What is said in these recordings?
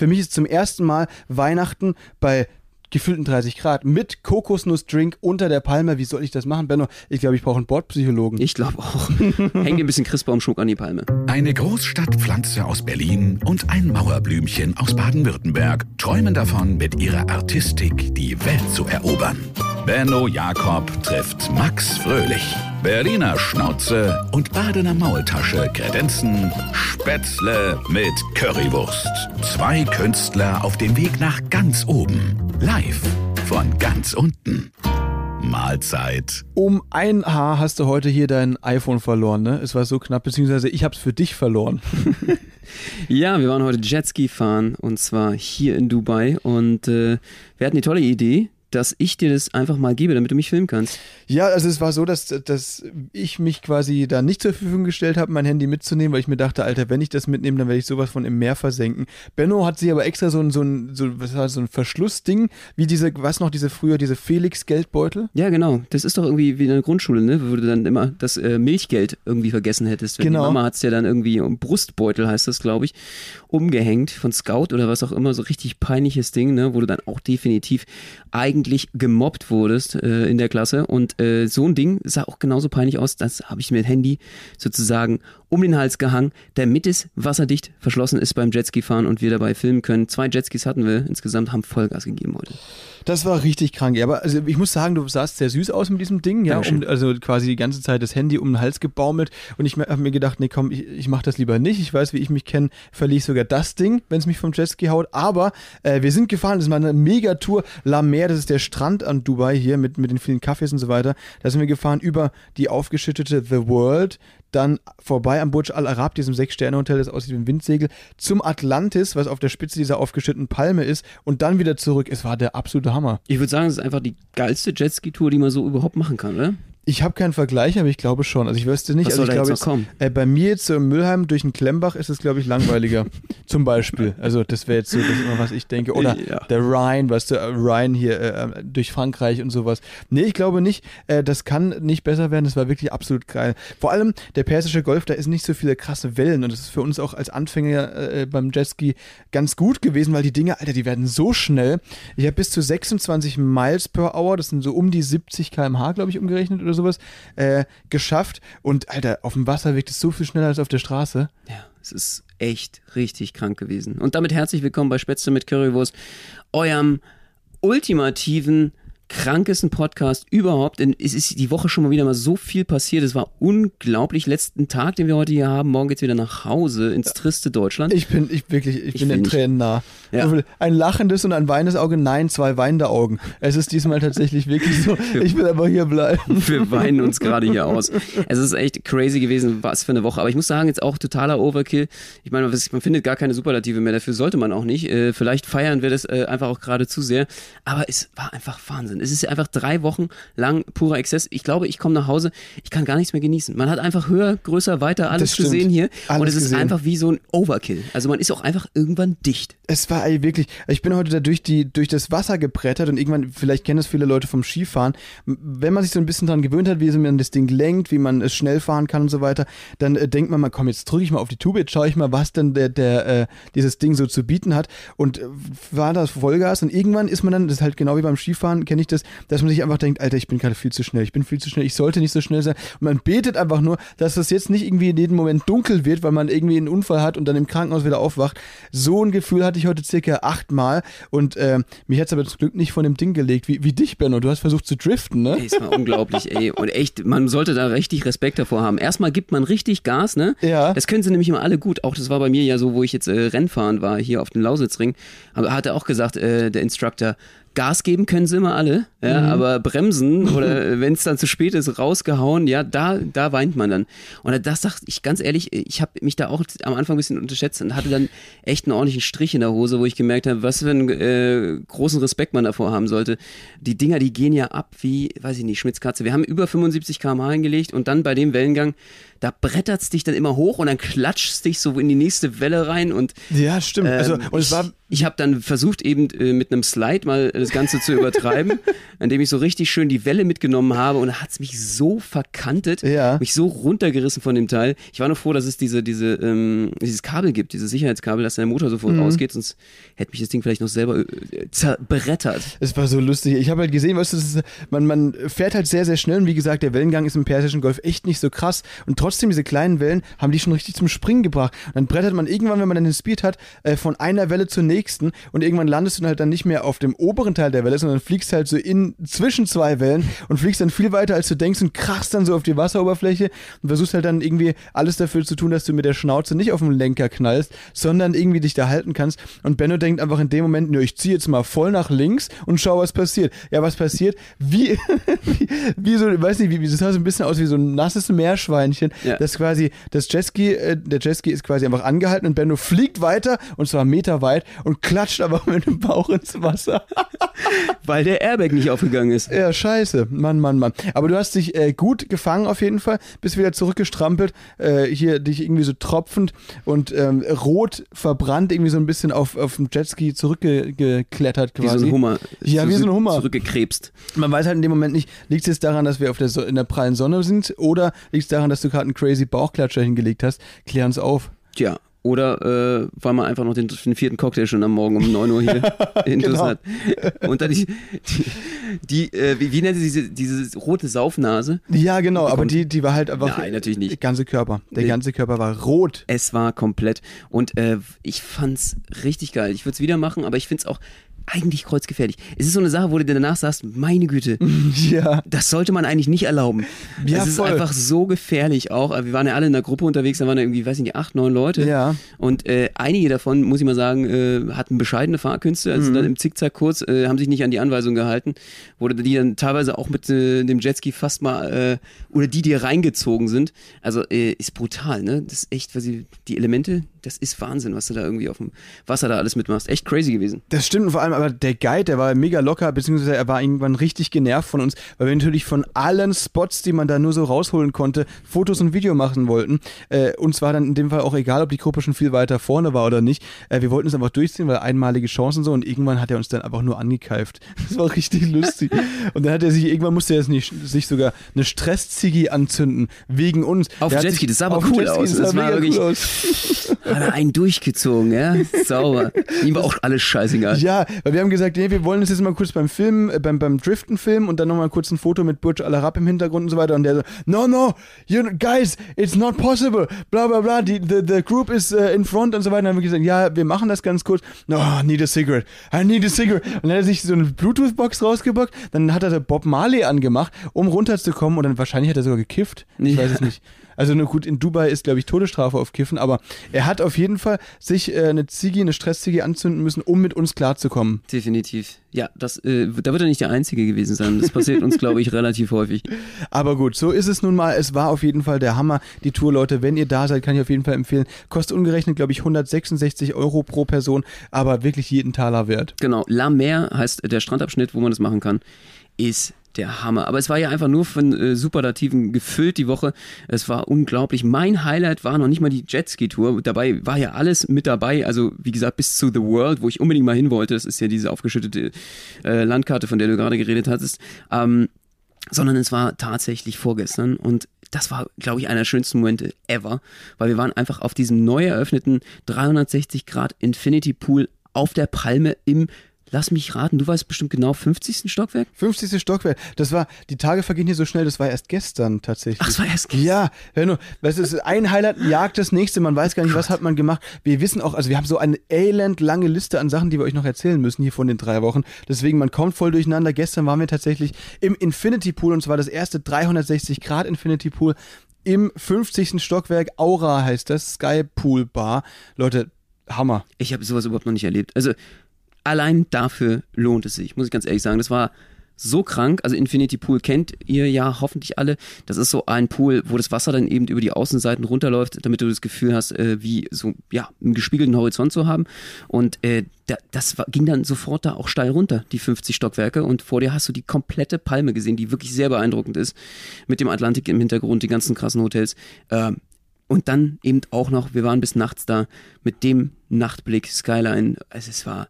Für mich ist zum ersten Mal Weihnachten bei gefühlten 30 Grad mit Kokosnussdrink unter der Palme. Wie soll ich das machen, Benno? Ich glaube, ich brauche einen Bordpsychologen. Ich glaube auch. Häng dir ein bisschen Christbaumschmuck an die Palme. Eine Großstadtpflanze aus Berlin und ein Mauerblümchen aus Baden-Württemberg träumen davon, mit ihrer Artistik die Welt zu erobern. Benno Jakob trifft Max Fröhlich. Berliner Schnauze und Badener Maultasche kredenzen Spätzle mit Currywurst. Zwei Künstler auf dem Weg nach ganz oben. Live von ganz unten. Mahlzeit. Um ein Haar hast du heute hier dein iPhone verloren, ne? Es war so knapp, beziehungsweise ich habe es für dich verloren. ja, wir waren heute Jetski fahren und zwar hier in Dubai und äh, wir hatten die tolle Idee, dass ich dir das einfach mal gebe, damit du mich filmen kannst. Ja, also es war so, dass, dass ich mich quasi da nicht zur Verfügung gestellt habe, mein Handy mitzunehmen, weil ich mir dachte, Alter, wenn ich das mitnehme, dann werde ich sowas von im Meer versenken. Benno hat sich aber extra so ein, so ein, so, was war, so ein Verschlussding, wie diese, was noch, diese früher, diese Felix-Geldbeutel? Ja, genau. Das ist doch irgendwie wie in der Grundschule, ne? Wo du dann immer das äh, Milchgeld irgendwie vergessen hättest. Genau. Die Mama hat es ja dann irgendwie, um Brustbeutel heißt das, glaube ich, umgehängt von Scout oder was auch immer, so richtig peinliches Ding, ne? Wo du dann auch definitiv eigentlich gemobbt wurdest äh, in der Klasse. Und äh, so ein Ding sah auch genauso peinlich aus. Das habe ich mit Handy sozusagen um den Hals gehangen, damit es wasserdicht verschlossen ist beim Jetski-Fahren und wir dabei filmen können. Zwei Jetskis hatten wir insgesamt, haben Vollgas gegeben heute. Das war richtig krank. Ja, aber also ich muss sagen, du sahst sehr süß aus mit diesem Ding, ja. Um, also quasi die ganze Zeit das Handy um den Hals gebaumelt. Und ich habe mir gedacht, nee, komm, ich, ich mache das lieber nicht. Ich weiß, wie ich mich kenne, verliere ich sogar das Ding, wenn es mich vom Jetski haut. Aber äh, wir sind gefahren, das ist mal eine Megatour. La Mer, das ist der Strand an Dubai hier mit, mit den vielen Cafés und so weiter. Da sind wir gefahren über die aufgeschüttete The World dann vorbei am Burj Al Arab, diesem Sechs-Sterne-Hotel, das aussieht wie ein Windsegel, zum Atlantis, was auf der Spitze dieser aufgeschütteten Palme ist, und dann wieder zurück. Es war der absolute Hammer. Ich würde sagen, es ist einfach die geilste Jetski-Tour, die man so überhaupt machen kann, oder? Ich habe keinen Vergleich, aber ich glaube schon. Also ich wüsste nicht. Was also soll ich glaube jetzt kommen? Äh, bei mir jetzt so im Mülheim durch den Klemmbach ist es, glaube ich, langweiliger. Zum Beispiel. Also das wäre jetzt so, das immer, was ich denke. Oder Ja. der Rhine, weißt du, äh, Rhine hier äh, durch Frankreich und sowas. Nee, ich glaube nicht. Äh, das kann nicht besser werden. Das war wirklich absolut geil. Vor allem der Persische Golf, da ist nicht so viele krasse Wellen und das ist für uns auch als Anfänger äh, beim Jetski ganz gut gewesen, weil die Dinge, Alter, die werden so schnell. Ich habe bis zu 26 Miles per Hour, das sind so um die 70 km/h, glaube ich, umgerechnet oder sowas, äh, geschafft. Und Alter, auf dem Wasser wirkt es so viel schneller als auf der Straße. Ja, es ist echt richtig krank gewesen. Und damit herzlich willkommen bei Spätzle mit Currywurst, eurem ultimativen, krankesten Podcast überhaupt. Denn es ist die Woche schon mal wieder mal so viel passiert. Es war unglaublich. Letzten Tag, den wir heute hier haben. Morgen geht's wieder nach Hause ins triste Deutschland. Ich bin, ich wirklich, ich, Ich bin den. Tränen nah. Ja. Ein lachendes und ein weinendes Auge, nein, zwei weinende Augen. Es ist diesmal tatsächlich wirklich so, ich will aber hier bleiben. Wir weinen uns gerade hier aus. Es ist echt crazy gewesen, was für eine Woche. Aber ich muss sagen, jetzt auch totaler Overkill. Ich meine, man findet gar keine Superlative mehr. Dafür sollte man auch nicht. Äh, vielleicht feiern wir das äh, einfach auch gerade zu sehr. Aber es war einfach Wahnsinn. Es ist einfach drei Wochen lang purer Exzess. Ich glaube, ich komme nach Hause, ich kann gar nichts mehr genießen. Man hat einfach höher, größer, weiter alles gesehen hier. und Alles es ist gesehen. einfach wie so ein Overkill. Also man ist auch einfach irgendwann dicht. Es war ey, wirklich, ich bin heute da durch, die, durch das Wasser gebrettert und irgendwann, vielleicht kennen das viele Leute vom Skifahren, wenn man sich so ein bisschen dran gewöhnt hat, wie man das Ding lenkt, wie man es schnell fahren kann und so weiter, dann äh, denkt man mal, komm, jetzt drücke ich mal auf die Tube, jetzt schaue ich mal, was denn der, der, äh, dieses Ding so zu bieten hat und äh, war das Vollgas und irgendwann ist man dann, das ist halt genau wie beim Skifahren, kenne ich das, dass man sich einfach denkt, Alter, ich bin gerade viel zu schnell, ich bin viel zu schnell, ich sollte nicht so schnell sein und man betet einfach nur, dass das jetzt nicht irgendwie in jedem Moment dunkel wird, weil man irgendwie einen Unfall hat und dann im Krankenhaus wieder aufwacht. So ein Gefühl hatte ich heute circa achtmal und äh, mich hat es aber zum Glück nicht von dem Ding gelegt, wie, wie dich, Benno. Du hast versucht zu driften, ne? Ey, es war unglaublich, ey. Und echt, man sollte da richtig Respekt davor haben. Erstmal gibt man richtig Gas, ne? Ja. Das können sie nämlich immer alle gut. Auch das war bei mir ja so, wo ich jetzt äh, Rennfahren war, hier auf dem Lausitzring. Aber hat er auch gesagt, äh, der Instructor, Gas geben können sie immer alle, ja, aber bremsen oder wenn es dann zu spät ist, rausgehauen, ja, da, da weint man dann. Und das dachte ich ganz ehrlich, ich habe mich da auch am Anfang ein bisschen unterschätzt und hatte dann echt einen ordentlichen Strich in der Hose, wo ich gemerkt habe, was für einen äh, großen Respekt man davor haben sollte. Die Dinger, die gehen ja ab wie, weiß ich nicht, Schmitzkatze. Wir haben über 75 km/h hingelegt und dann bei dem Wellengang, da brettert's dich dann immer hoch und dann klatscht's dich so in die nächste Welle rein und Ja, stimmt. also, ähm, und es ich war ich habe dann versucht, eben äh, mit einem Slide mal das Ganze zu übertreiben, indem ich so richtig schön die Welle mitgenommen habe und da hat es mich so verkantet, Ja. mich so runtergerissen von dem Teil. Ich war nur froh, dass es diese, diese, ähm, dieses Kabel gibt, dieses Sicherheitskabel, dass der Motor sofort Mhm. ausgeht, sonst hätte mich das Ding vielleicht noch selber äh, zerberettert. Es war so lustig. Ich habe halt gesehen, weißt du, ist, man, man fährt halt sehr, sehr schnell und wie gesagt, der Wellengang ist im Persischen Golf echt nicht so krass und trotzdem diese kleinen Wellen haben die schon richtig zum Springen gebracht. Und dann brettert man irgendwann, wenn man dann den Speed hat, äh, von einer Welle zur nächsten und irgendwann landest du dann halt dann nicht mehr auf dem oberen Teil der Welle, sondern fliegst halt so in zwischen zwei Wellen und fliegst dann viel weiter, als du denkst und krachst dann so auf die Wasseroberfläche und versuchst halt dann irgendwie alles dafür zu tun, dass du mit der Schnauze nicht auf den Lenker knallst, sondern irgendwie dich da halten kannst. Und Benno denkt einfach in dem Moment, nö, ich ziehe jetzt mal voll nach links und schau, was passiert. Ja, was passiert? Wie, wie, wie so, weiß nicht, wie, wie das sah so ein bisschen aus wie so ein nasses Meerschweinchen, Ja. das quasi, das Jetski, äh, der Jetski ist quasi einfach angehalten und Benno fliegt weiter und zwar Meter weit und klatscht aber mit dem Bauch ins Wasser. Weil der Airbag nicht aufgegangen ist. Ja, scheiße. Mann, Mann, Mann. Aber du hast dich äh, gut gefangen auf jeden Fall, bist wieder zurückgestrampelt, äh, hier dich irgendwie so tropfend und ähm, rot verbrannt, irgendwie so ein bisschen auf, auf dem Jetski zurückgeklettert Wie quasi. so ein Hummer. Ja, wie so ein Hummer. Zurückgekrebst. Man weiß halt in dem Moment nicht, liegt es jetzt daran, dass wir auf der so in der prallen Sonne sind oder liegt es daran, dass du gerade einen crazy Bauchklatscher hingelegt hast? Klär uns auf. Tja. Oder äh, weil man einfach noch den, den vierten Cocktail schon am Morgen um 9 Uhr hier intus Genau. hat. Und dann die, die, die äh, wie, wie nennt sie diese, diese rote Saufnase? Ja, genau, aber Und- die, die war halt einfach. Nein, natürlich nicht. Der ganze Körper. Der Nee. ganze Körper war rot. Es war komplett. Und äh, ich fand's richtig geil. Ich würde es wieder machen, aber ich find's auch eigentlich kreuzgefährlich. Es ist so eine Sache, wo du dir danach sagst, meine Güte, Ja. das sollte man eigentlich nicht erlauben. Ja, es ist voll. einfach so gefährlich auch. Wir waren ja alle in einer Gruppe unterwegs, da waren ja irgendwie, weiß ich nicht, acht, neun Leute. Ja. Und äh, einige davon, muss ich mal sagen, äh, hatten bescheidene Fahrkünste, also dann im Zickzackkurs, äh, haben sich nicht an die Anweisungen gehalten, wurde die dann teilweise auch mit äh, dem Jetski fast mal, äh, oder die, die reingezogen sind. Also äh, ist brutal, ne? Das ist echt, was sie, die Elemente, das ist Wahnsinn, was du da irgendwie auf dem Wasser da alles mitmachst. Echt crazy gewesen. Das stimmt und vor allem, aber der Guide, der war mega locker, beziehungsweise er war irgendwann richtig genervt von uns, weil wir natürlich von allen Spots, die man da nur so rausholen konnte, Fotos und Video machen wollten. Äh, uns war dann in dem Fall auch egal, ob die Gruppe schon viel weiter vorne war oder nicht. Äh, wir wollten es einfach durchziehen, weil einmalige Chancen so und irgendwann hat er uns dann einfach nur angekeift. Das war richtig lustig. Und dann hat er sich, irgendwann musste er sich, sich sogar eine Stressziggy anzünden, wegen uns. Auf Jetski, das sah aber cool Jetski, aus. Das Das war wirklich- cool aus. Hat er einen durchgezogen, ja? Sauber. Ihm war auch alles scheißegal. Ja, weil wir haben gesagt, nee, wir wollen das jetzt mal kurz beim Film, äh, beim, beim Driften filmen und dann nochmal kurz ein Foto mit Burj Al Arab im Hintergrund und so weiter. Und der so, no, no, you guys, it's not possible, bla bla bla, die, the, the group is uh, in front und so weiter. Und dann haben wir gesagt, ja, wir machen das ganz kurz. No, I need a cigarette, I need a cigarette. Und dann hat er sich so eine Bluetooth-Box rausgebockt, dann hat er Bob Marley angemacht, um runterzukommen und dann wahrscheinlich hat er sogar gekifft. Ich Ja. weiß es nicht. Also nur gut, in Dubai ist, glaube ich, Todesstrafe auf Kiffen, aber er hat auf jeden Fall sich äh, eine Ziggy, eine Stressziggy anzünden müssen, um mit uns klarzukommen. Definitiv. Ja, das, äh, da wird er nicht der Einzige gewesen sein. Das passiert uns, glaube ich, relativ häufig. Aber gut, so ist es nun mal. Es war auf jeden Fall der Hammer. Die Tour, Leute, wenn ihr da seid, kann ich auf jeden Fall empfehlen. Kostet umgerechnet, glaube ich, 166 Euro pro Person, aber wirklich jeden Taler wert. Genau, La Mer heißt der Strandabschnitt, wo man das machen kann, ist der Hammer. Aber es war ja einfach nur von äh, Superlativen gefüllt die Woche. Es war unglaublich. Mein Highlight war noch nicht mal die Jetski-Tour. Dabei war ja alles mit dabei. Also wie gesagt, bis zu The World, wo ich unbedingt mal hin wollte. Das ist ja diese aufgeschüttete äh, Landkarte, von der du gerade geredet hattest. Ähm, sondern es war tatsächlich vorgestern und das war, glaube ich, einer der schönsten Momente ever, weil wir waren einfach auf diesem neu eröffneten 360 Grad Infinity Pool auf der Palme im, lass mich raten, du weißt bestimmt genau, 50. Stockwerk? 50. Stockwerk. Das war, die Tage vergehen hier so schnell, das war erst gestern tatsächlich. Ach, es war erst gestern. Ja, hör nur, weißt du, es ist ein Highlight jagt das nächste, man weiß gar nicht, was hat man gemacht. Wir wissen auch, also wir haben so eine elend lange Liste an Sachen, die wir euch noch erzählen müssen hier von den drei Wochen. Deswegen, man kommt voll durcheinander. Gestern waren wir tatsächlich im Infinity Pool und zwar das erste 360 Grad Infinity Pool im 50. Stockwerk. Aura heißt das, Sky Pool Bar. Leute, Hammer. Ich habe sowas überhaupt noch nicht erlebt. Also allein dafür lohnt es sich, muss ich ganz ehrlich sagen. Das war so krank. Also Infinity Pool kennt ihr ja hoffentlich alle. Das ist so ein Pool, wo das Wasser dann eben über die Außenseiten runterläuft, damit du das Gefühl hast, äh, wie so ja einen gespiegelten Horizont zu haben. Und äh, da, das war, ging dann sofort da auch steil runter, die 50 Stockwerke. Und vor dir hast du die komplette Palme gesehen, die wirklich sehr beeindruckend ist, mit dem Atlantik im Hintergrund, die ganzen krassen Hotels. Ähm, und dann eben auch noch, wir waren bis nachts da mit dem Nachtblick Skyline. Also es war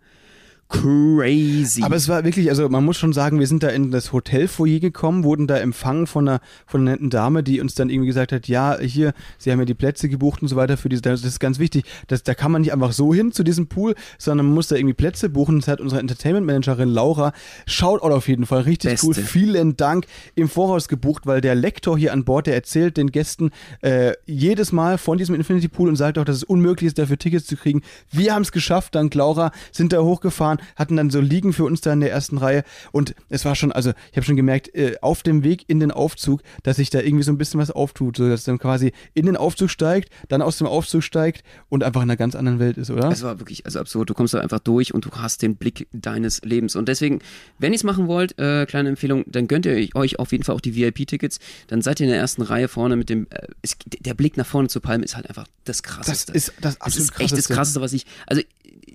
crazy. Aber es war wirklich, also man muss schon sagen, wir sind da in das Hotelfoyer gekommen, wurden da empfangen von einer, von einer netten Dame, die uns dann irgendwie gesagt hat, ja, hier, sie haben ja die Plätze gebucht und so weiter für diese, das ist ganz wichtig, das, da kann man nicht einfach so hin zu diesem Pool, sondern man muss da irgendwie Plätze buchen. Das hat unsere Entertainment-Managerin Laura, Shoutout auf jeden Fall, richtig Beste. cool, vielen Dank, im Voraus gebucht, weil der Lektor hier an Bord, der erzählt den Gästen äh, jedes Mal von diesem Infinity Pool und sagt auch, dass es unmöglich ist, dafür Tickets zu kriegen. Wir haben es geschafft, dank Laura, sind da hochgefahren, hatten dann so Liegen für uns da in der ersten Reihe und es war schon, also ich habe schon gemerkt, äh, auf dem Weg in den Aufzug, dass sich da irgendwie so ein bisschen was auftut, so dass dann quasi in den Aufzug steigt, dann aus dem Aufzug steigt und einfach in einer ganz anderen Welt ist, oder? Es war wirklich also absurd. Du kommst da einfach durch und du hast den Blick deines Lebens. Und deswegen, wenn ihr es machen wollt, äh, kleine Empfehlung, dann gönnt ihr euch auf jeden Fall auch die VIP-Tickets. Dann seid ihr in der ersten Reihe vorne mit dem. Äh, es, der Blick nach vorne zur Palme ist halt einfach das das Krasseste. ist das das absolut ist echt das Krasseste. Krasseste, was ich. Also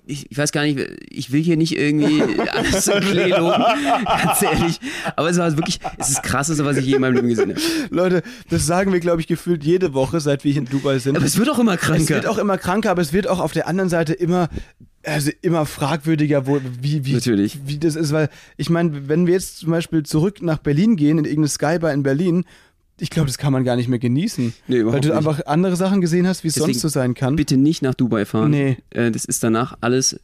ich, ich weiß gar nicht, ich will hier nicht irgendwie alles so Klee loben, ganz ehrlich. Aber es war wirklich, es ist das Krasseste, was ich je in meinem Leben gesehen habe. Leute, das sagen wir, glaube ich, gefühlt jede Woche, seit wir hier in Dubai sind. Aber es wird auch immer Es kranker. wird auch immer kranker, aber es wird auch auf der anderen Seite immer, also immer fragwürdiger, wo, wie, wie, Natürlich. wie das ist, weil ich meine, wenn wir jetzt zum Beispiel zurück nach Berlin gehen, in irgendeine Skybar in Berlin, ich glaube, das kann man gar nicht mehr genießen. Nee, weil du nicht. einfach andere Sachen gesehen hast, wie es Deswegen sonst so sein kann. Bitte nicht nach Dubai fahren. Nee. Äh, das ist danach alles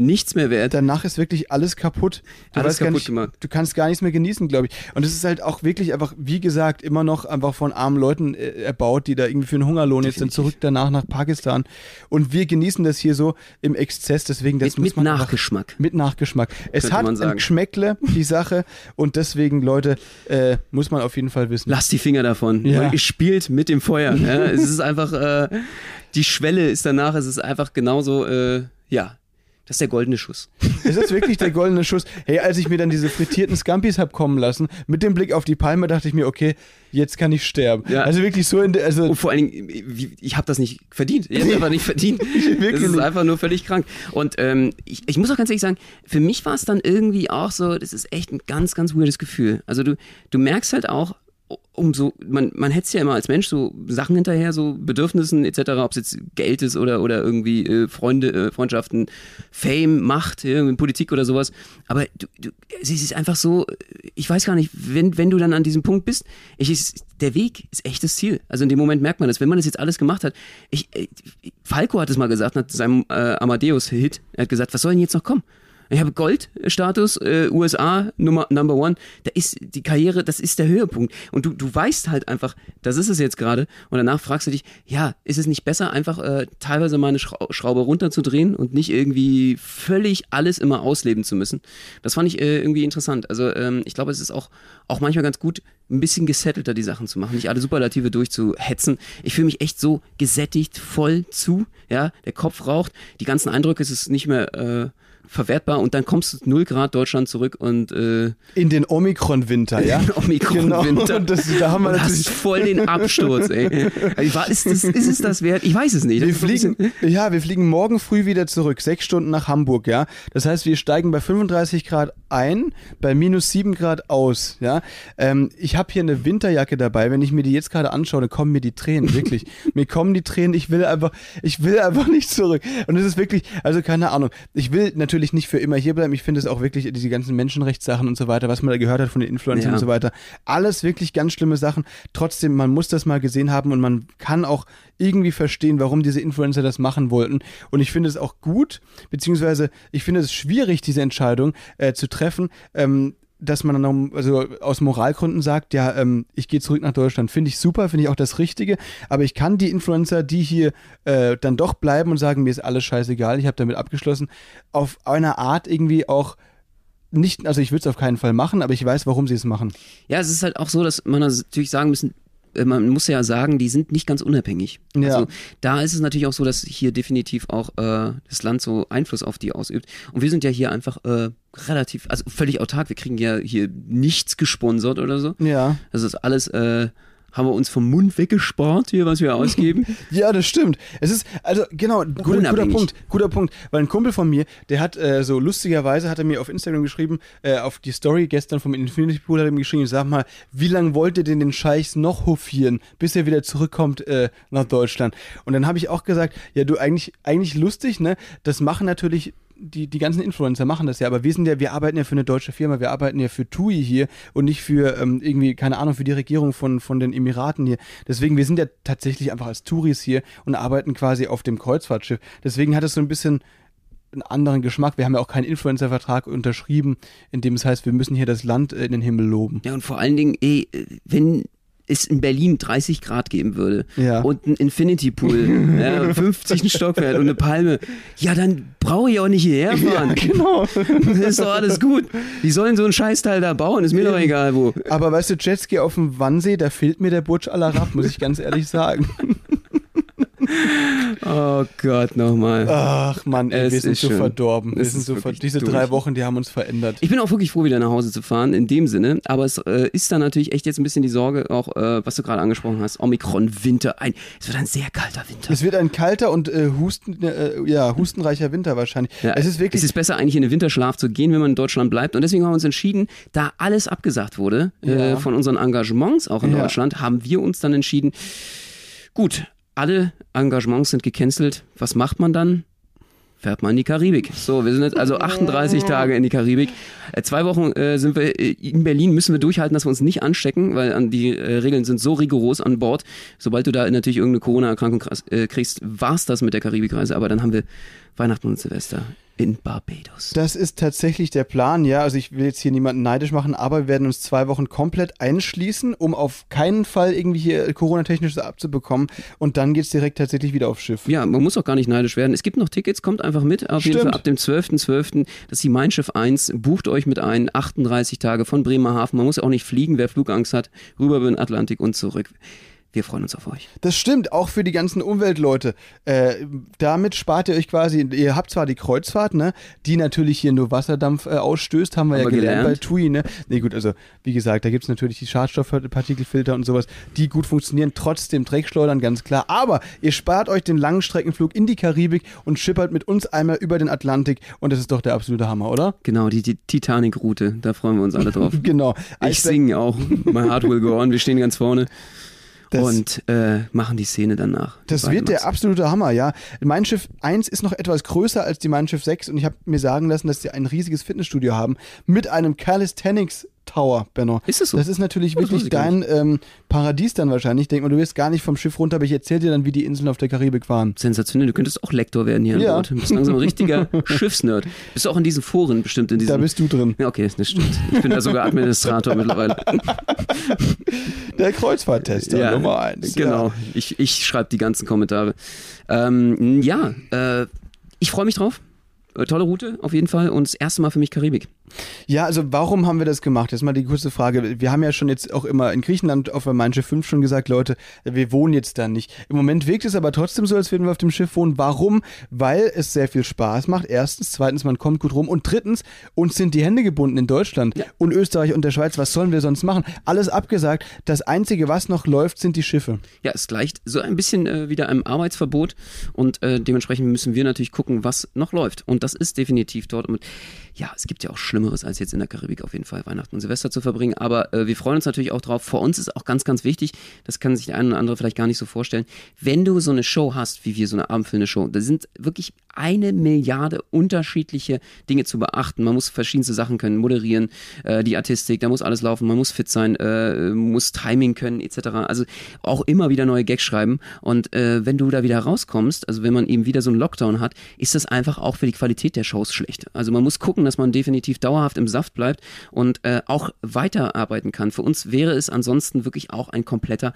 nichts mehr wert. Danach ist wirklich alles kaputt. Du Alles kaputt nicht, gemacht. Du kannst gar nichts mehr genießen, glaube ich. Und es ist halt auch wirklich einfach, wie gesagt, immer noch einfach von armen Leuten äh, erbaut, die da irgendwie für einen Hungerlohn jetzt dann Definitiv. zurück danach nach Pakistan. Und wir genießen das hier so im Exzess, deswegen das Mit, muss mit man einfach- Nachgeschmack. Mit Nachgeschmack. Es hat ein. Geschmäckle, die Sache. Und deswegen, Leute, äh, muss man auf jeden Fall wissen. Lasst die Finger davon. Ja. Ihr spielt mit dem Feuer. Ja? es ist einfach, äh, die Schwelle ist danach, es ist einfach genauso, äh, ja, das ist der goldene Schuss. Ist wirklich der goldene Schuss. Hey, als ich mir dann diese frittierten Scampis hab kommen lassen, mit dem Blick auf die Palme, dachte ich mir, okay, jetzt kann ich sterben. Ja. Also wirklich so in der, also Und vor allen Dingen, ich habe das nicht verdient. Ich habe einfach nicht verdient. Das Wirklich ist nicht. einfach nur völlig krank. Und ähm, ich, ich muss auch ganz ehrlich sagen, für mich war es dann irgendwie auch so, das ist echt ein ganz, ganz weirdes Gefühl. Also du, du merkst halt auch, umso, man, man hetzt ja immer als Mensch so Sachen hinterher, so Bedürfnissen etc., ob es jetzt Geld ist oder, oder irgendwie äh, Freunde, äh, Freundschaften, Fame, Macht, irgendwie Politik oder sowas. Aber du, du, es ist einfach so, ich weiß gar nicht, wenn, wenn du dann an diesem Punkt bist, ich, ist, der Weg ist echtes Ziel. Also in dem Moment merkt man das, wenn man das jetzt alles gemacht hat. Ich, äh, Falco hat es mal gesagt, nach seinem äh, Amadeus-Hit, er hat gesagt, was soll denn jetzt noch kommen? Ich habe Goldstatus, äh, USA, Nummer, Number One. Da ist die Karriere, das ist der Höhepunkt. Und du, du weißt halt einfach, das ist es jetzt gerade. Und danach fragst du dich, ja, ist es nicht besser, einfach äh, teilweise mal eine Schrau Schraube runterzudrehen und nicht irgendwie völlig alles immer ausleben zu müssen? Das fand ich äh, irgendwie interessant. Also ähm, ich glaube, es ist auch, auch manchmal ganz gut, ein bisschen gesettelter die Sachen zu machen, nicht alle Superlative durchzuhetzen. Ich fühle mich echt so gesättigt, voll zu, ja, der Kopf raucht, die ganzen Eindrücke, es ist nicht mehr äh, verwertbar und dann kommst du 0 Grad Deutschland zurück und äh, in den Omikron-Winter, ja? Omikron-Winter. Genau. Das, da haben wir und natürlich. voll den Absturz, ey. War- Ist, das, ist es das wert? Ich weiß es nicht. Wir fliegen, ja, wir fliegen morgen früh wieder zurück, sechs Stunden nach Hamburg, ja. Das heißt, wir steigen bei 35 Grad ein, bei minus 7 Grad aus, ja. Ähm, ich habe hier eine Winterjacke dabei. Wenn ich mir die jetzt gerade anschaue, dann kommen mir die Tränen, wirklich. mir kommen die Tränen. Ich will einfach, ich will einfach nicht zurück. Und es ist wirklich, also keine Ahnung. Ich will natürlich nicht für immer hier bleiben. Ich finde es auch wirklich diese ganzen Menschenrechtssachen und so weiter, was man da gehört hat von den Influencern Ja. und so weiter. Alles wirklich ganz schlimme Sachen. Trotzdem, man muss das mal gesehen haben und man kann auch irgendwie verstehen, warum diese Influencer das machen wollten. Und ich finde es auch gut, beziehungsweise ich finde es schwierig, diese Entscheidung äh, zu treffen. Ähm, dass man dann also aus Moralgründen sagt, ja, ähm, ich gehe zurück nach Deutschland, finde ich super, finde ich auch das Richtige. Aber ich kann die Influencer, die hier äh, dann doch bleiben und sagen, mir ist alles scheißegal, ich habe damit abgeschlossen, auf einer Art irgendwie auch nicht, also ich würde es auf keinen Fall machen, aber ich weiß, warum sie es machen. Ja, es ist halt auch so, dass man natürlich sagen müssen, man muss ja sagen, die sind nicht ganz unabhängig. Ja. Also da ist es natürlich auch so, dass hier definitiv auch äh, das Land so Einfluss auf die ausübt. Und wir sind ja hier einfach äh, relativ, also völlig autark. Wir kriegen ja hier nichts gesponsert oder so. Ja. Das ist alles, äh, haben wir uns vom Mund weggespart hier, was wir ausgeben. Ja, das stimmt. Es ist, also genau, guter, guter. Punkt, guter Punkt. Weil ein Kumpel von mir, der hat äh, so lustigerweise, hat er mir auf Instagram geschrieben, äh, auf die Story gestern vom Infinity Pool hat er mir geschrieben, sag mal, wie lange wollt ihr denn den Scheichs noch hofieren, bis er wieder zurückkommt äh, nach Deutschland? Und dann habe ich auch gesagt, ja du, eigentlich, eigentlich lustig, ne? Das machen natürlich die, die ganzen Influencer machen das ja, aber wir sind ja, wir arbeiten ja für eine deutsche Firma, wir arbeiten ja für TUI hier und nicht für ähm, irgendwie, keine Ahnung, für die Regierung von, von den Emiraten hier. Deswegen, wir sind ja tatsächlich einfach als Touris hier und arbeiten quasi auf dem Kreuzfahrtschiff. Deswegen hat es so ein bisschen einen anderen Geschmack. Wir haben ja auch keinen Influencer-Vertrag unterschrieben, in dem es heißt, wir müssen hier das Land in den Himmel loben. Ja, und vor allen Dingen, ey, wenn es in Berlin 30 Grad geben würde Ja. und ein Infinity Pool, ja, 50 Stockwerk und eine Palme, ja, dann brauche ich auch nicht hierher fahren. genau. Das ist doch alles gut. Die sollen so ein Scheißteil da bauen, ist mir doch egal wo. Aber weißt du, Jetski auf dem Wannsee, da fehlt mir der Burj Al Arab, muss ich ganz ehrlich sagen. Oh Gott, nochmal. Ach Mann, ey, Es wir sind ist so schön. verdorben. Wir Es sind so ver diese durch. drei Wochen, die haben uns verändert. Ich bin auch wirklich froh, wieder nach Hause zu fahren, in dem Sinne. Aber es äh, ist dann natürlich echt jetzt ein bisschen die Sorge, auch äh, was du gerade angesprochen hast, Omikron-Winter. Ein, es wird ein sehr kalter Winter. Es wird ein kalter und äh, Husten, äh, ja, hustenreicher Winter wahrscheinlich. Ja, es ist wirklich es ist besser, eigentlich in den Winterschlaf zu gehen, wenn man in Deutschland bleibt. Und deswegen haben wir uns entschieden, da alles abgesagt wurde äh, Ja. von unseren Engagements auch in Ja. Deutschland, haben wir uns dann entschieden, gut, alle Engagements sind gecancelt. Was macht man dann? Fährt man in die Karibik. So, wir sind jetzt also 38 Tage in die Karibik. Äh, zwei Wochen äh, sind wir äh, in Berlin, müssen wir durchhalten, dass wir uns nicht anstecken, weil die äh, Regeln sind so rigoros an Bord. Sobald du da natürlich irgendeine Corona-Erkrankung äh, kriegst, war's das mit der Karibikreise. Aber dann haben wir Weihnachten und Silvester in Barbados. Das ist tatsächlich der Plan, ja. Also ich will jetzt hier niemanden neidisch machen, aber wir werden uns zwei Wochen komplett einschließen, um auf keinen Fall irgendwie hier Corona-technisch so abzubekommen. Und dann geht's direkt tatsächlich wieder aufs Schiff. Ja, man muss auch gar nicht neidisch werden. Es gibt noch Tickets, kommt einfach mit. Auf jeden Stimmt. Fall ab dem 12.12. Das ist die Mein Schiff 1. Bucht euch mit ein. 38 Tage von Bremerhaven. Man muss auch nicht fliegen, wer Flugangst hat. Rüber über den Atlantik und zurück. Wir freuen uns auf euch. Das stimmt, auch für die ganzen Umweltleute. Äh, damit spart ihr euch quasi, ihr habt zwar die Kreuzfahrt, ne, die natürlich hier nur Wasserdampf äh, ausstößt, haben wir Haben ja wir gelernt, gelernt. bei TUI, ne. Nee, gut, also wie gesagt, da gibt's natürlich die Schadstoffpartikelfilter und sowas, die gut funktionieren, trotzdem Dreckschleudern, ganz klar. Aber ihr spart euch den langen Streckenflug in die Karibik und schippert mit uns einmal über den Atlantik und das ist doch der absolute Hammer, oder? Genau, die, die Titanic-Route. Da freuen wir uns alle drauf. Genau. Ich singe auch. My Heart Will Go On. Wir stehen ganz vorne. Das- und äh, machen die Szene danach. Das wird der absolute Hammer, ja. Mein Schiff 1 ist noch etwas größer als die Mein Schiff 6 und ich habe mir sagen lassen, dass sie ein riesiges Fitnessstudio haben mit einem Calisthenics Tower, Benno. Ist das so? Das ist natürlich Oh, das wirklich dein ähm, Paradies dann wahrscheinlich. Ich denke mal, du wirst gar nicht vom Schiff runter, aber ich erzähle dir dann, wie die Inseln auf der Karibik waren. Sensationell, du könntest auch Lektor werden hier an Ja. Bord. Du bist langsam ein richtiger Schiffsnerd. Bist du auch in diesen Foren bestimmt in diesen. Da bist du drin. ja, okay, das stimmt. Ich bin da sogar Administrator mittlerweile. Der Kreuzfahrttester Nummer 1. Genau. Ich, ich schreibe die ganzen Kommentare. Ähm, ja, äh, ich freue mich drauf. Äh, Tolle Route auf jeden Fall und das erste Mal für mich Karibik. Ja, also warum haben wir das gemacht? Jetzt mal die kurze Frage. Wir haben ja schon jetzt auch immer in Griechenland auf der Mein Schiff 5 schon gesagt, Leute, wir wohnen jetzt da nicht. Im Moment wirkt es aber trotzdem so, als würden wir auf dem Schiff wohnen. Warum? Weil es sehr viel Spaß macht. Erstens, zweitens, man kommt gut rum und drittens, uns sind die Hände gebunden in Deutschland und Österreich und der Schweiz. Was sollen wir sonst machen? Alles abgesagt. Das Einzige, was noch läuft, sind die Schiffe. Ja, es gleicht so ein bisschen äh, wieder einem Arbeitsverbot und äh, dementsprechend müssen wir natürlich gucken, was noch läuft. Und das ist definitiv dort. Und ja, es gibt ja auch Schlimmeres, als jetzt in der Karibik auf jeden Fall Weihnachten und Silvester zu verbringen. Aber äh, wir freuen uns natürlich auch drauf. Vor uns ist auch ganz, ganz wichtig, das kann sich der eine oder andere vielleicht gar nicht so vorstellen, wenn du so eine Show hast, wie wir so eine abendfüllende Show, da sind wirklich eine Milliarde unterschiedliche Dinge zu beachten. Man muss verschiedenste Sachen können, moderieren, äh, die Artistik, da muss alles laufen, man muss fit sein, äh, muss Timing können, etc. Also auch immer wieder neue Gags schreiben. Und äh, wenn du da wieder rauskommst, also wenn man eben wieder so einen Lockdown hat, ist das einfach auch für die Qualität der Shows schlecht. Also man muss gucken, dass man definitiv dauerhaft im Saft bleibt und äh, auch weiterarbeiten kann. Für uns wäre es ansonsten wirklich auch ein kompletter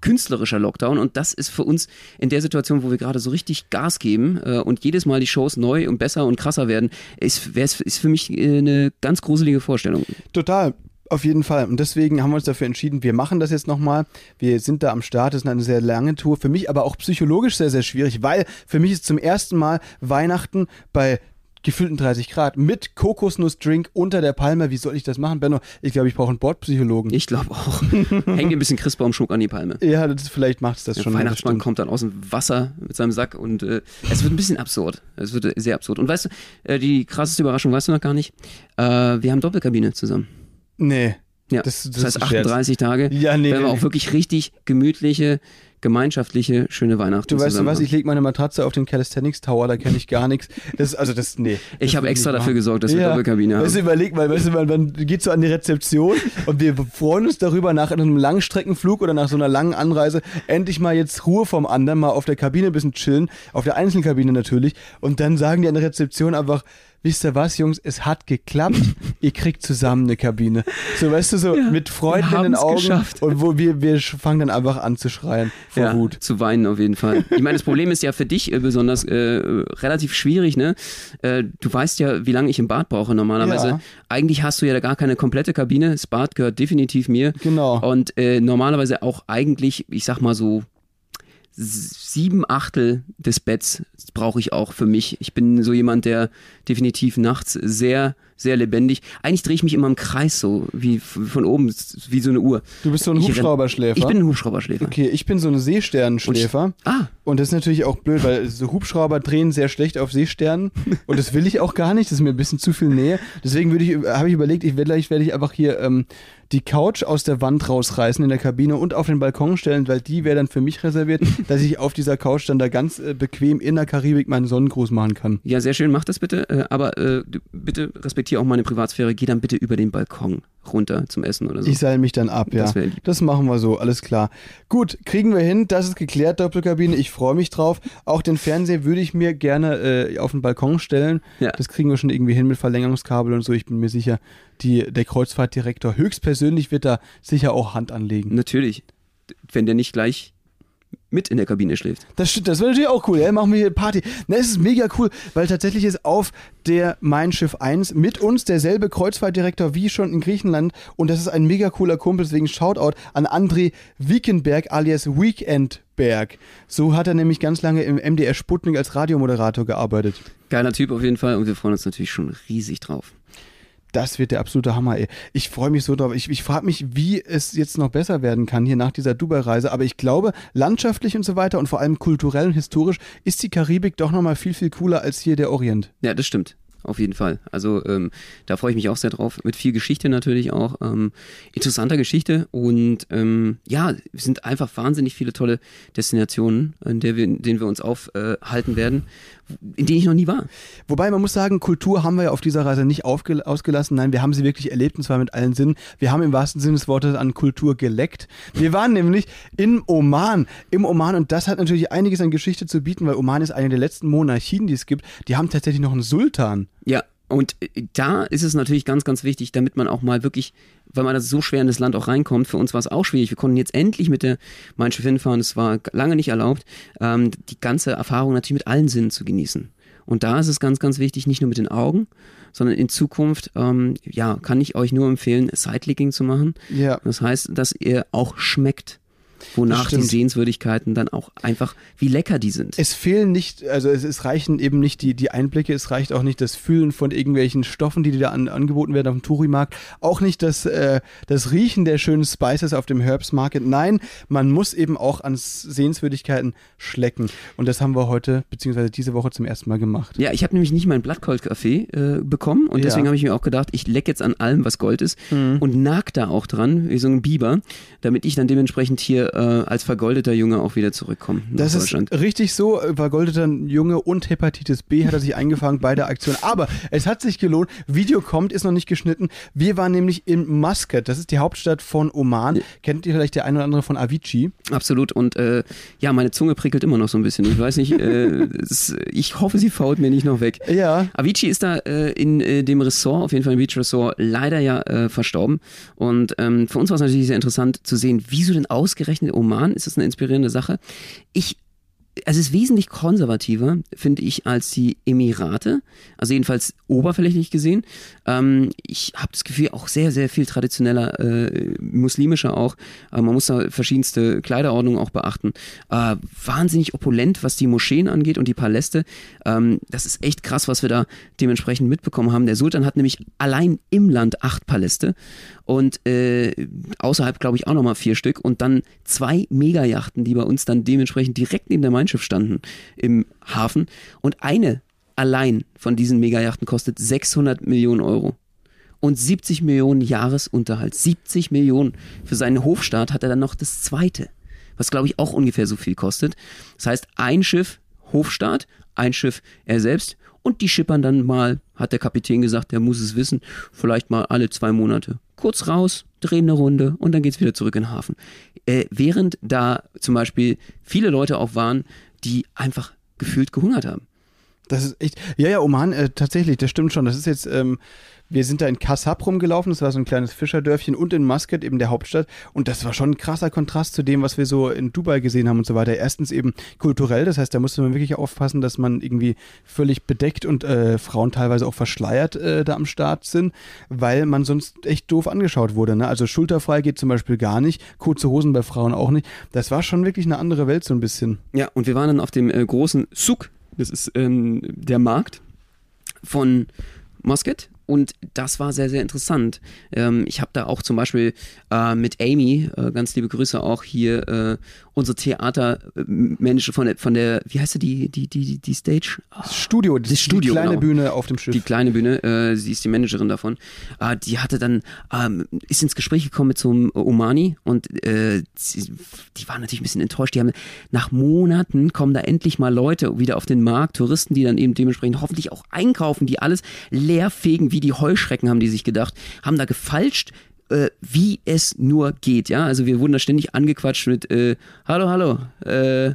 künstlerischer Lockdown und das ist für uns in der Situation, wo wir gerade so richtig Gas geben äh, und jedes Mal die Shows neu und besser und krasser werden, ist, ist für mich äh, eine ganz gruselige Vorstellung. Total. Auf jeden Fall. Und deswegen haben wir uns dafür entschieden, wir machen das jetzt nochmal. Wir sind da am Start. Das ist eine sehr lange Tour. Für mich aber auch psychologisch sehr, sehr schwierig, weil für mich ist zum ersten Mal Weihnachten bei gefühlten 30 Grad mit Kokosnussdrink unter der Palme. Wie soll ich das machen, Benno? Ich glaube, ich brauche einen Bordpsychologen. Ich glaube auch. Hängt dir ein bisschen Christbaumschmuck an die Palme. ja, das, vielleicht macht es das Der schon. Weihnachtsmann kommt dann aus dem Wasser mit seinem Sack und äh, es wird ein bisschen absurd. Es wird sehr absurd. Und weißt du, äh, die krasseste Überraschung weißt du noch gar nicht. Äh, wir haben Doppelkabine zusammen. Nee. Ja, Das- das, das heißt ein Scherz. 38 Tage. Ja, nee, wir nee, auch wirklich richtig gemütliche, gemeinschaftliche, schöne Weihnachten Du weißt du was, haben. ich lege meine Matratze auf den Calisthenics Tower, da kenne ich gar nichts. Das, also das, nee. Ich habe extra dafür machen. gesorgt, dass wir Doppelkabine haben. Weißt du, überleg mal, weißt du, man, man geht so an die Rezeption und wir freuen uns darüber, nach einem Langstreckenflug oder nach so einer langen Anreise endlich mal jetzt Ruhe vom anderen, mal auf der Kabine ein bisschen chillen, auf der Einzelkabine natürlich. Und dann sagen die an der Rezeption einfach, wisst ihr was, Jungs, es hat geklappt, ihr kriegt zusammen eine Kabine. So, weißt du, so Ja, mit Freuden in den Augen geschafft. und wo wir, wir fangen dann einfach an zu schreien vor ja, Wut. zu weinen auf jeden Fall. Ich meine, das Problem ist ja für dich äh, besonders äh, relativ schwierig, ne? Äh, du weißt ja, wie lange ich im Bad brauche normalerweise. Ja. Eigentlich hast du ja da gar keine komplette Kabine. Das Bad gehört definitiv mir. Genau. Und äh, normalerweise auch eigentlich, ich sag mal so, sieben Achtel des Betts brauche ich auch für mich. Ich bin so jemand, der definitiv nachts sehr, sehr lebendig. Eigentlich drehe ich mich immer im Kreis so, wie von oben, wie so eine Uhr. Du bist so ein Ich Hubschrauberschläfer. Ich bin ein Hubschrauberschläfer. Okay, ich bin so eine Seesternenschläfer. Ah, Und das ist natürlich auch blöd, weil so Hubschrauber drehen sehr schlecht auf Seesternen. Und das will ich auch gar nicht. Das ist mir ein bisschen zu viel Nähe. Deswegen würde ich, habe ich überlegt, ich werde gleich werde ich einfach hier ähm, die Couch aus der Wand rausreißen in der Kabine und auf den Balkon stellen, weil die wäre dann für mich reserviert, dass ich auf dieser Couch dann da ganz äh, bequem in der Karibik meinen Sonnengruß machen kann. ja, sehr schön, mach das bitte. Äh, aber äh, bitte respektiere auch meine Privatsphäre. Geh dann bitte über den Balkon runter zum Essen oder so. Ich seil mich dann ab, ja. Das. Das machen wir so, alles klar. Gut, kriegen wir hin, das ist geklärt, Doppelkabine. Ich freue mich drauf. Auch den Fernseher würde ich mir gerne äh, auf den Balkon stellen. Ja. Das kriegen wir schon irgendwie hin mit Verlängerungskabel und so. Ich bin mir sicher, die, der Kreuzfahrtdirektor höchstpersönlich wird da sicher auch Hand anlegen. Natürlich. Wenn der nicht gleich mit in der Kabine schläft. Das stimmt, das wäre natürlich auch cool. Ja, machen wir hier Party. Na, es ist mega cool, weil tatsächlich ist auf der Mein Schiff 1 mit uns derselbe Kreuzfahrtdirektor wie schon in Griechenland und das ist ein mega cooler Kumpel, deswegen Shoutout an André Wiekenberg alias Weekendberg. So hat er nämlich ganz lange im MDR Sputnik als Radiomoderator gearbeitet. Geiler Typ auf jeden Fall und wir freuen uns natürlich schon riesig drauf. Das wird der absolute Hammer, ey. Ich freue mich so drauf. Ich, ich frage mich, wie es jetzt noch besser werden kann hier nach dieser Dubai-Reise. Aber ich glaube, landschaftlich und so weiter und vor allem kulturell und historisch ist die Karibik doch nochmal viel, viel cooler als hier der Orient. Ja, das stimmt. Auf jeden Fall. Also ähm, da freue ich mich auch sehr drauf. Mit viel Geschichte natürlich auch. Ähm, interessanter Geschichte. Und ähm, ja, es sind einfach wahnsinnig viele tolle Destinationen, in, der wir, in denen wir uns aufhalten werden, in denen ich noch nie war. Wobei man muss sagen, Kultur haben wir ja auf dieser Reise nicht ausgelassen. Nein, wir haben sie wirklich erlebt und zwar mit allen Sinnen. Wir haben im wahrsten Sinne des Wortes an Kultur geleckt. Wir waren nämlich in Oman. Im Oman und das hat natürlich einiges an Geschichte zu bieten, weil Oman ist eine der letzten Monarchien, die es gibt. Die haben tatsächlich noch einen Sultan. Ja, und äh, da ist es natürlich ganz, ganz wichtig, damit man auch mal wirklich, weil man das so schwer in das Land auch reinkommt, für uns war es auch schwierig. Wir konnten jetzt endlich mit der Mein Schiff hinfahren, es war lange nicht erlaubt, ähm, die ganze Erfahrung natürlich mit allen Sinnen zu genießen. Und da ist es ganz, ganz wichtig, nicht nur mit den Augen, sondern in Zukunft, ähm, ja, kann ich euch nur empfehlen, Sightlicking zu machen. Ja. Das heißt, dass ihr auch schmeckt, wonach die. Sehenswürdigkeiten dann auch einfach, wie lecker die sind. Es fehlen nicht, also es, es reichen eben nicht die, die Einblicke, es reicht auch nicht das Fühlen von irgendwelchen Stoffen, die dir da an, angeboten werden auf dem Touri-Markt, auch nicht das, äh, das Riechen der schönen Spices auf dem Herbs Market. Nein, man muss eben auch an Sehenswürdigkeiten schlecken. Und das haben wir heute, beziehungsweise diese Woche zum ersten Mal gemacht. Ja, ich habe nämlich nicht meinen Blattgoldkaffee äh, bekommen und deswegen Ja. habe ich mir auch gedacht, ich leck jetzt an allem, was Gold ist Mhm. und nag da auch dran, wie so ein Biber, damit ich dann dementsprechend hier äh, als vergoldeter Junge auch wieder zurückkomme nach Das ist richtig so, vergoldeter Junge und Hepatitis B hat er sich eingefangen bei der Aktion. Aber es hat sich gelohnt. Video kommt, ist noch nicht geschnitten. Wir waren nämlich in Muscat, das ist die Hauptstadt von Oman. Kennt ihr vielleicht der eine oder andere von Avicii? Absolut und äh, ja, meine Zunge prickelt immer noch so ein bisschen. Ich weiß nicht, äh, es, ich hoffe, sie fault mir nicht noch weg. Ja. Avicii ist da äh, in äh, dem Ressort, auf jeden Fall im Beach Resort, leider ja äh, verstorben. Und ähm, für uns war es natürlich sehr interessant zu sehen, wieso denn ausgerechnet Oman? Ist das eine inspirierende Sache? Ich es ist wesentlich konservativer, finde ich, als die Emirate. Also jedenfalls oberflächlich gesehen. Ähm, ich habe das Gefühl, auch sehr, sehr viel traditioneller, äh, muslimischer auch. Äh, man muss da verschiedenste Kleiderordnungen auch beachten. Äh, wahnsinnig opulent, was die Moscheen angeht und die Paläste. Ähm, das ist echt krass, was wir da dementsprechend mitbekommen haben. Der Sultan hat nämlich allein im Land acht Paläste und äh, außerhalb, glaube ich, auch nochmal vier Stück und dann zwei Megajachten, die bei uns dann dementsprechend direkt neben der Mein Schiff standen im Hafen. Und eine allein von diesen Megajachten kostet 600 Millionen Euro. und 70 Millionen Jahresunterhalt. 70 Millionen. Für seinen Hofstaat hat er dann noch das zweite, was glaube ich auch ungefähr so viel kostet. Das heißt, ein Schiff Hofstaat, ein Schiff er selbst und die schippern dann mal, hat der Kapitän gesagt, der muss es wissen, vielleicht mal alle zwei Monate. Kurz raus, drehen eine Runde und dann geht's wieder zurück in den Hafen. Äh, während da zum Beispiel viele Leute auch waren, die einfach gefühlt gehungert haben. Das ist echt. Ja, ja, Oman, äh, tatsächlich, das stimmt schon. Das ist jetzt, ähm, wir sind da in Kassab rumgelaufen, das war so ein kleines Fischerdörfchen und in Muscat, eben der Hauptstadt. Und das war schon ein krasser Kontrast zu dem, was wir so in Dubai gesehen haben und so weiter. Erstens eben kulturell, das heißt, da musste man wirklich aufpassen, dass man irgendwie völlig bedeckt und äh, Frauen teilweise auch verschleiert äh, da am Start sind, weil man sonst echt doof angeschaut wurde. Ne? Also schulterfrei geht zum Beispiel gar nicht, kurze Hosen bei Frauen auch nicht. Das war schon wirklich eine andere Welt so ein bisschen. Ja, und wir waren dann auf dem äh, großen Suk, das ist ähm, der Markt von Muscat und das war sehr, sehr interessant. Ähm, ich habe da auch zum Beispiel äh, mit Amy, äh, ganz liebe Grüße auch hier, äh, unsere Theatermenschen von der, von der, wie heißt sie, die, die, die, die Stage? Das Studio, das, das Studio, die kleine genau. Bühne auf dem Schiff. Die kleine Bühne, äh, sie ist die Managerin davon. Äh, die hatte dann, ähm, ist ins Gespräch gekommen mit so einem Omani und äh, sie, die waren natürlich ein bisschen enttäuscht. Die haben nach Monaten kommen da endlich mal Leute wieder auf den Markt, Touristen, die dann eben dementsprechend hoffentlich auch einkaufen, die alles leer fegen, wie die Heuschrecken, haben die sich gedacht, haben da gefalscht, äh, wie es nur geht, ja. Also wir wurden da ständig angequatscht mit äh, Hallo, hallo, äh,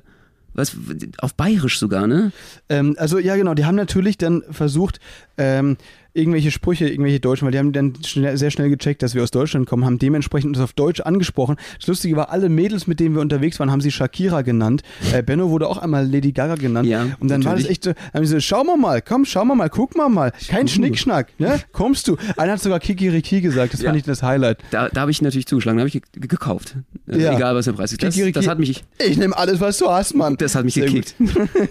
was auf Bayerisch sogar, ne? Ähm, also ja, genau, die haben natürlich dann versucht, ähm, irgendwelche Sprüche, irgendwelche Deutschen, weil die haben dann schnell, sehr schnell gecheckt, dass wir aus Deutschland kommen, haben dementsprechend uns auf Deutsch angesprochen. Das Lustige war, alle Mädels, mit denen wir unterwegs waren, haben sie Shakira genannt. Äh, Benno wurde auch einmal Lady Gaga genannt. Ja, und dann natürlich. war das echt so, haben sie so, schau mal mal, komm, schau mal mal, guck mal mal. Kein Schnickschnack, ne? Kommst du? Einer hat sogar Kikiriki gesagt, das Ja. fand ich das Highlight. Da, da habe ich natürlich zugeschlagen, da habe ich ge gekauft. Äh, Ja. Egal, was der Preis ist. Das, Kikiriki. das hat mich, Ich nehme alles, was du hast, Mann. das hat mich gekickt.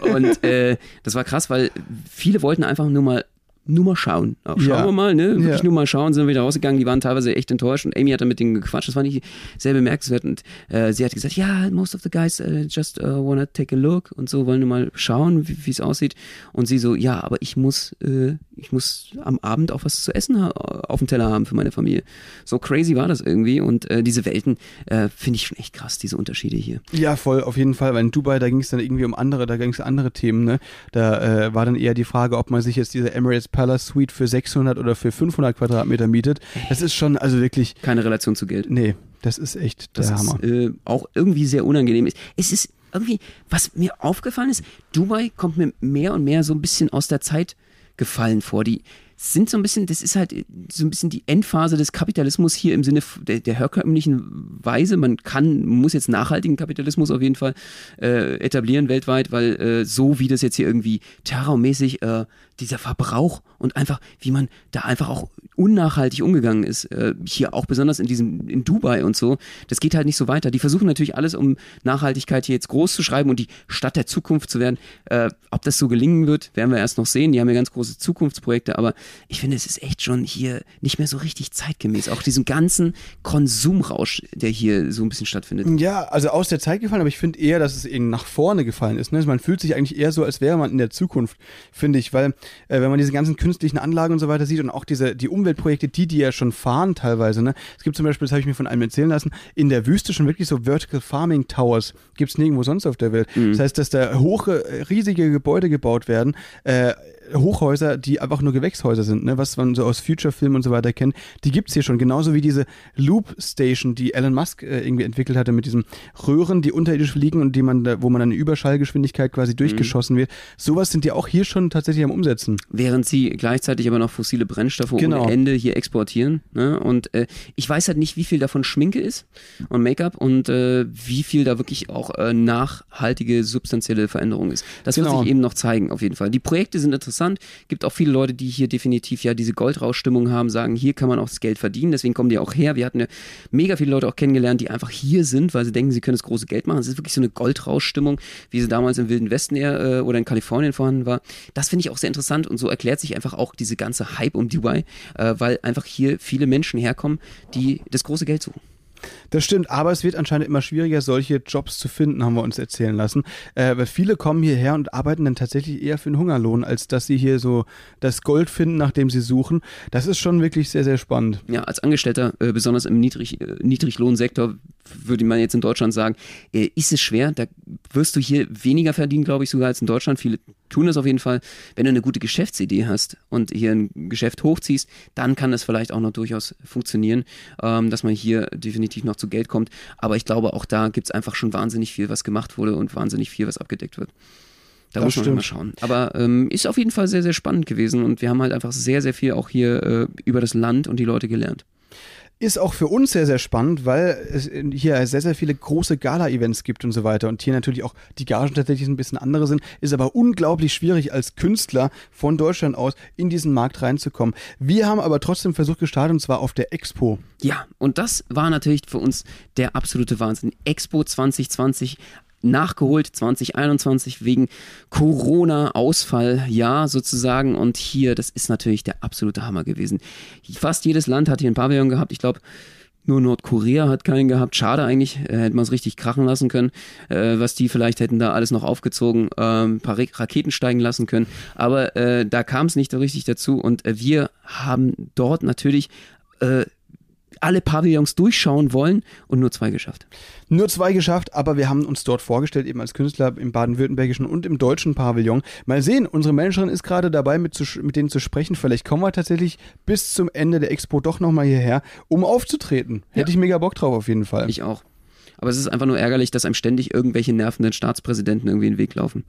Und äh, das war krass, weil viele wollten einfach nur mal nur mal schauen. Auch schauen Ja. wir mal, ne? Wirklich Ja. nur mal schauen, sind wir wieder rausgegangen. Die waren teilweise echt enttäuscht und Amy hat dann mit denen gequatscht. Das war nicht sehr bemerkenswert. Und äh, sie hat gesagt, ja, most of the guys uh, just uh, wanna take a look und so, wollen nur mal schauen, wie es aussieht. Und sie so, ja, aber ich muss, äh, ich muss am Abend auch was zu essen auf dem Teller haben für meine Familie. So crazy war das irgendwie. Und äh, diese Welten äh, finde ich schon echt krass, diese Unterschiede hier. Ja, voll, auf jeden Fall, weil in Dubai, da ging es dann irgendwie um andere, da ging es andere Themen, ne? Da war dann eher die Frage, ob man sich jetzt diese Emirates Palace Suite für 600 oder für 500 Quadratmeter mietet. Das ist schon, also wirklich, Keine Relation zu Geld. nee, das ist echt der Das Hammer. ist äh, auch irgendwie sehr unangenehm. ist. Es ist irgendwie, was mir aufgefallen ist, Dubai kommt mir mehr und mehr so ein bisschen aus der Zeit gefallen vor. Die sind so ein bisschen, das ist halt so ein bisschen die Endphase des Kapitalismus hier im Sinne der, der herkömmlichen Weise. Man kann, muss jetzt nachhaltigen Kapitalismus auf jeden Fall äh, etablieren weltweit, weil äh, so wie das jetzt hier irgendwie terrormäßig äh, dieser Verbrauch und einfach, wie man da einfach auch unnachhaltig umgegangen ist, äh, hier auch besonders in diesem, in Dubai und so, das geht halt nicht so weiter. Die versuchen natürlich alles, um Nachhaltigkeit hier jetzt groß zu schreiben und die Stadt der Zukunft zu werden. Äh, ob das so gelingen wird, werden wir erst noch sehen. Die haben ja ganz große Zukunftsprojekte, aber ich finde, es ist echt schon hier nicht mehr so richtig zeitgemäß. Auch diesen ganzen Konsumrausch, der hier so ein bisschen stattfindet. Ja, also aus der Zeit gefallen, aber ich finde eher, dass es eben nach vorne gefallen ist. Ne? Also Man fühlt sich eigentlich eher so, als wäre man in der Zukunft, finde ich, weil äh, wenn man diese ganzen künstlichen Anlagen und so weiter sieht und auch diese die Umweltprojekte, die die ja schon fahren teilweise. Ne? Es gibt zum Beispiel, das habe ich mir von einem erzählen lassen, in der Wüste schon wirklich so Vertical Farming Towers. Gibt es nirgendwo sonst auf der Welt. Das heißt, dass da hohe, äh, riesige Gebäude gebaut werden, äh, Hochhäuser, die einfach nur Gewächshäuser sind, ne? was man so aus Future-Filmen und so weiter kennt, die gibt's hier schon. Genauso wie diese Loop Station, die Elon Musk äh, irgendwie entwickelt hatte mit diesen Röhren, die unterirdisch fliegen und die man da, wo man dann in Überschallgeschwindigkeit quasi durchgeschossen wird. Sowas sind die auch hier schon tatsächlich am Umsetzen. während sie gleichzeitig aber noch fossile Brennstoffe Genau. ohne Ende hier exportieren. Ne? Und äh, ich weiß halt nicht, wie viel davon Schminke ist und Make-up und äh, wie viel da wirklich auch äh, nachhaltige, substanzielle Veränderung ist. Das Genau. wird sich eben noch zeigen, auf jeden Fall. Die Projekte sind interessant. Gibt auch viele Leute, die hier definitiv ja diese Goldrauschstimmung haben, sagen, hier kann man auch das Geld verdienen. Deswegen kommen die auch her. Wir hatten ja mega viele Leute auch kennengelernt, die einfach hier sind, weil sie denken, sie können das große Geld machen. Es ist wirklich so eine Goldrauschstimmung, wie sie damals im Wilden Westen eher äh, oder in Kalifornien vorhanden war. Das finde ich auch sehr interessant und so erklärt sich einfach auch diese ganze Hype um Dubai, äh, weil einfach hier viele Menschen herkommen, die das große Geld suchen. Das stimmt, aber es wird anscheinend immer schwieriger, solche Jobs zu finden, haben wir uns erzählen lassen. Äh, weil viele kommen hierher und arbeiten dann tatsächlich eher für den Hungerlohn, als dass sie hier so das Gold finden, nach dem sie suchen. Das ist schon wirklich sehr, sehr spannend. Ja, als Angestellter, äh, besonders im Niedrig, äh, Niedriglohnsektor, würde man jetzt in Deutschland sagen, äh, ist es schwer. Da wirst du hier weniger verdienen, glaube ich, sogar als in Deutschland. Viele tun das auf jeden Fall. Wenn du eine gute Geschäftsidee hast und hier ein Geschäft hochziehst, dann kann das vielleicht auch noch durchaus funktionieren, ähm, dass man hier definitiv noch zu Geld kommt. Aber ich glaube, auch da gibt es einfach schon wahnsinnig viel, was gemacht wurde und wahnsinnig viel, was abgedeckt wird. Da Das muss man stimmt. mal schauen. Aber ähm, ist auf jeden Fall sehr, sehr spannend gewesen und wir haben halt einfach sehr, sehr viel auch hier äh, über das Land und die Leute gelernt. Ist auch für uns sehr, sehr spannend, weil es hier sehr, sehr viele große Gala-Events gibt und so weiter. Und hier natürlich auch die Gagen tatsächlich ein bisschen andere sind. Ist aber unglaublich schwierig als Künstler von Deutschland aus in diesen Markt reinzukommen. Wir haben aber trotzdem Versuch gestartet und zwar auf der Expo. Ja, und das war natürlich für uns der absolute Wahnsinn. Expo 2020 nachgeholt 2021 wegen Corona-Ausfall, ja, sozusagen. Und hier, das ist natürlich der absolute Hammer gewesen. Fast jedes Land hat hier ein Pavillon gehabt. Ich glaube, nur Nordkorea hat keinen gehabt. Schade eigentlich, äh, hätte man es richtig krachen lassen können, äh, was die vielleicht hätten da alles noch aufgezogen, ähm, ein paar Ra Raketen steigen lassen können. Aber äh, da kam es nicht richtig dazu und äh, wir haben dort natürlich äh, alle Pavillons durchschauen wollen und nur zwei geschafft. Nur zwei geschafft, aber wir haben uns dort vorgestellt, eben als Künstler im baden-württembergischen und im deutschen Pavillon. Mal sehen, unsere Managerin ist gerade dabei, mit, zu, mit denen zu sprechen. Vielleicht kommen wir tatsächlich bis zum Ende der Expo doch nochmal hierher, um aufzutreten. Hätte ich mega Bock drauf auf jeden Fall. Ich auch. Aber es ist einfach nur ärgerlich, dass einem ständig irgendwelche nervenden Staatspräsidenten irgendwie in den Weg laufen.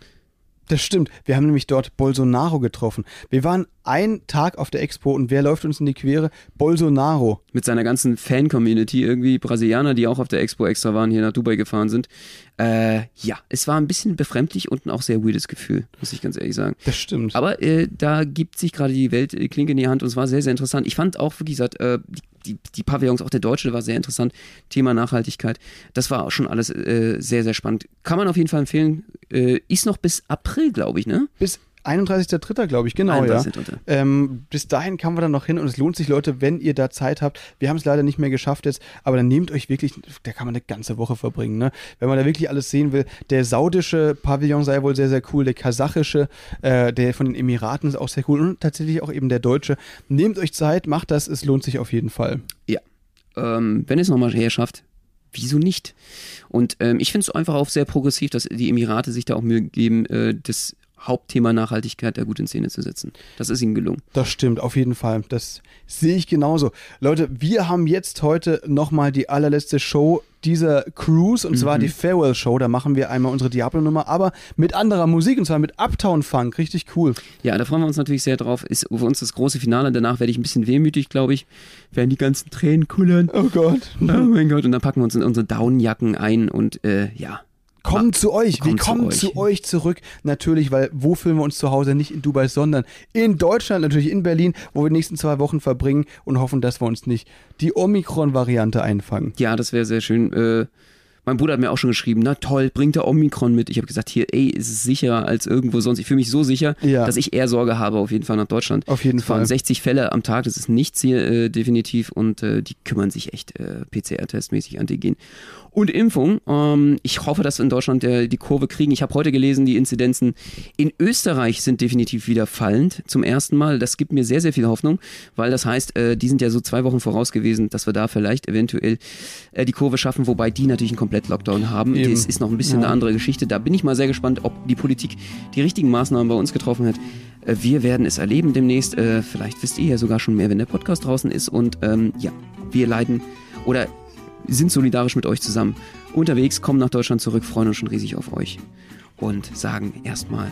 Das stimmt. Wir haben nämlich dort Bolsonaro getroffen. Wir waren einen Tag auf der Expo und wer läuft uns in die Quere? Bolsonaro. Mit seiner ganzen Fan-Community, irgendwie Brasilianer, die auch auf der Expo extra waren, hier nach Dubai gefahren sind. Äh, ja, es war ein bisschen befremdlich und ein auch sehr weirdes Gefühl, muss ich ganz ehrlich sagen. Das stimmt. Aber äh, da gibt sich gerade die Welt äh, Klinke in die Hand und es war sehr, sehr interessant. Ich fand auch, wie gesagt, äh, die, die, die Pavillons, auch der deutsche war sehr interessant. Thema Nachhaltigkeit. Das war auch schon alles äh, sehr, sehr spannend. Kann man auf jeden Fall empfehlen. Äh, ist noch bis April, glaube ich, ne? Bis 31.3. glaube ich, genau, ja. 31.3.. Ähm, bis dahin kamen wir dann noch hin und es lohnt sich, Leute, wenn ihr da Zeit habt. Wir haben es leider nicht mehr geschafft jetzt, aber dann nehmt euch wirklich, da kann man eine ganze Woche verbringen, ne? Wenn man da wirklich alles sehen will. Der saudische Pavillon sei wohl sehr, sehr cool, der kasachische, äh, der von den Emiraten ist auch sehr cool und tatsächlich auch eben der deutsche. Nehmt euch Zeit, macht das, es lohnt sich auf jeden Fall. Ja. Ähm, wenn es nochmal her schafft, wieso nicht? Und ähm, ich finde es einfach auch sehr progressiv, dass die Emirate sich da auch Mühe geben, äh, das Hauptthema Nachhaltigkeit da gut in Szene zu setzen. Das ist ihnen gelungen. Das stimmt, auf jeden Fall. Das sehe ich genauso. Leute, wir haben jetzt heute nochmal die allerletzte Show dieser Cruise und zwar die Farewell Show. Da machen wir einmal unsere Diablo-Nummer, aber mit anderer Musik und zwar mit Uptown Funk. Richtig cool. Ja, da freuen wir uns natürlich sehr drauf. Ist für uns das große Finale. Danach werde ich ein bisschen wehmütig, glaube ich. Werden die ganzen Tränen kullern. Oh Gott. Oh mein Gott. Und dann packen wir uns in unsere Downjacken ein und äh, ja. Kommen zu euch. Wir zu kommen euch. zu euch zurück. Natürlich, weil wo fühlen wir uns zu Hause? Nicht in Dubai, sondern in Deutschland, natürlich in Berlin, wo wir die nächsten zwei Wochen verbringen und hoffen, dass wir uns nicht die Omikron-Variante einfangen. Ja, das wäre sehr schön. Äh, mein Bruder hat mir auch schon geschrieben, na toll, bringt der Omikron mit. Ich habe gesagt, hier, ey, ist es sicherer als irgendwo sonst. Ich fühle mich so sicher, Ja. dass ich eher Sorge habe, auf jeden Fall nach Deutschland. Auf jeden Fall. 60 Fälle am Tag, das ist nichts hier äh, definitiv und äh, die kümmern sich echt äh, PCR-testmäßig Antigen. Und Impfung. Ähm, ich hoffe, dass wir in Deutschland äh, die Kurve kriegen. Ich habe heute gelesen, die Inzidenzen in Österreich sind definitiv wieder fallend zum ersten Mal. Das gibt mir sehr, sehr viel Hoffnung, weil das heißt, äh, die sind ja so zwei Wochen voraus gewesen, dass wir da vielleicht eventuell äh, die Kurve schaffen, wobei die natürlich einen Komplett-Lockdown haben. Eben. Das ist noch ein bisschen Ja. eine andere Geschichte. Da bin ich mal sehr gespannt, ob die Politik die richtigen Maßnahmen bei uns getroffen hat. Äh, Wir werden es erleben demnächst. Äh, Vielleicht wisst ihr ja sogar schon mehr, wenn der Podcast draußen ist. Und ähm, ja, wir leiden oder sind solidarisch mit euch zusammen unterwegs, kommen nach Deutschland zurück, freuen uns schon riesig auf euch und sagen erstmal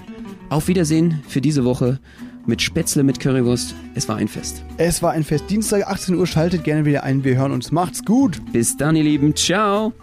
auf Wiedersehen für diese Woche mit Spätzle mit Currywurst. Es war ein Fest. Es war ein Fest. Dienstag 18 Uhr. Schaltet gerne wieder ein. Wir hören uns. Macht's gut. Bis dann, ihr Lieben. Ciao.